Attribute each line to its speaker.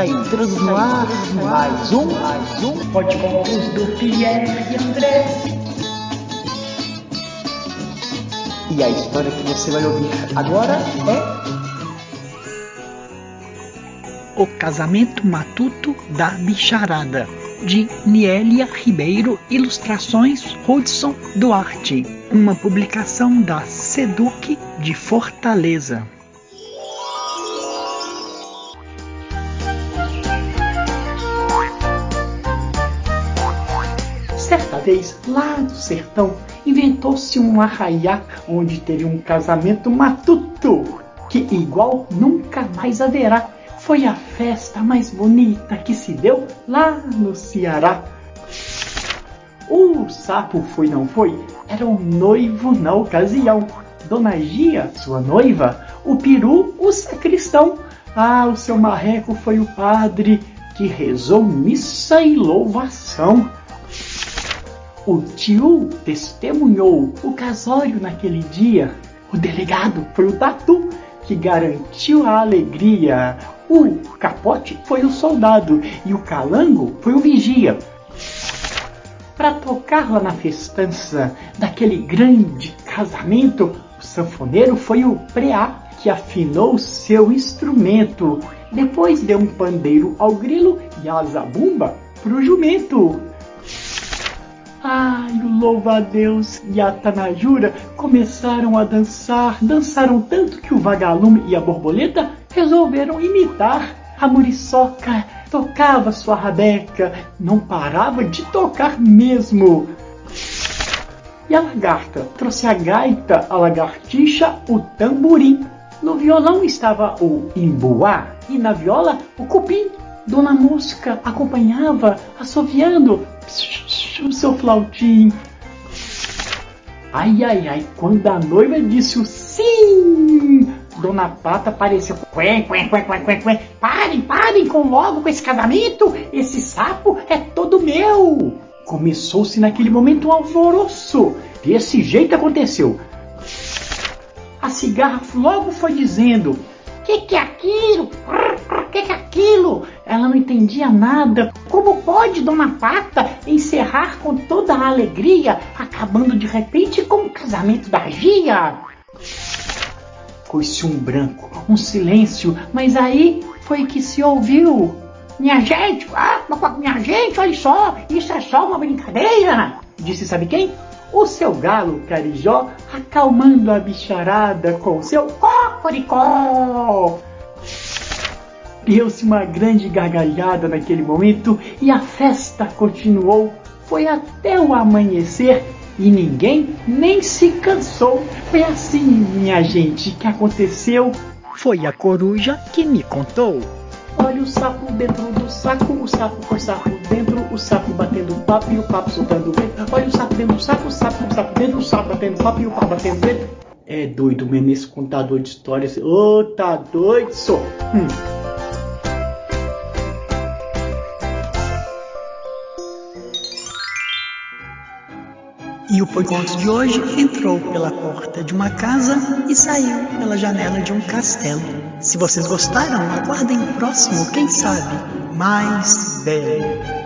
Speaker 1: Está entrando no ar mais um, mais um
Speaker 2: Podcontos do Pierre e André.
Speaker 1: E a história que você vai ouvir agora é
Speaker 2: O Casamento Matuto da Bicharada, de Nielia Ribeiro, ilustrações Hudson Duarte, uma publicação da Seduc de Fortaleza. Vez, lá do sertão, inventou-se um arraiá onde teria um casamento matuto, que igual nunca mais haverá. Foi a festa mais bonita que se deu lá no Ceará. O sapo foi não foi, era o noivo na ocasião. Dona Gia, sua noiva, o peru, o sacristão. Ah, o seu marreco foi o padre que rezou missa e louvação. O tio testemunhou o casório naquele dia. O delegado foi o tatu que garantiu a alegria. O capote foi o soldado e o calango foi o vigia. Para tocar lá na festança daquele grande casamento, o sanfoneiro foi o preá que afinou seu instrumento. Depois deu um pandeiro ao grilo e a zabumba pro jumento. Ai, o louva-a-Deus e a Tanajura começaram a dançar, dançaram tanto que o vagalume e a borboleta resolveram imitar. A muriçoca tocava sua rabeca, não parava de tocar mesmo. E a lagarta trouxe a gaita, a lagartixa, o tamborim. No violão estava o imbuá e na viola o cupim. Dona Mosca acompanhava, assoviando o seu flautim. Ai, ai, ai, quando a noiva disse o sim, Dona Pata apareceu. Quen, quen, quen, quen, quen, quen. Parem, parem com logo com esse casamento. Esse sapo é todo meu. Começou-se naquele momento um alvoroço. Desse jeito aconteceu. A cigarra logo foi dizendo: Que que é aquilo? Que que é aquilo? Ela não entendia nada. Como pode Dona Pata encerrar com toda a alegria, acabando de repente com o casamento da Gia? Foi-se um branco, um silêncio, mas aí foi que se ouviu. Minha gente, ah, minha gente, olha só, isso é só uma brincadeira, disse sabe quem? O seu galo carijó acalmando a bicharada com seu cocoricó. Deu-se uma grande gargalhada naquele momento e a festa continuou. Foi até o amanhecer e ninguém nem se cansou. Foi assim, minha gente, que aconteceu. Foi a coruja que me contou. Olha o sapo dentro do saco, o sapo com o sapo dentro, o sapo batendo papo e o papo soltando vento. Olha o sapo dentro do saco, o sapo com o sapo dentro, o sapo batendo papo e o papo batendo vento. É doido mesmo esse contador de histórias. Ô, oh, tá doido, só. Hum. E o Poicontos de hoje entrou pela porta de uma casa e saiu pela janela de um castelo. Se vocês gostaram, aguardem o próximo, quem sabe, mais belo.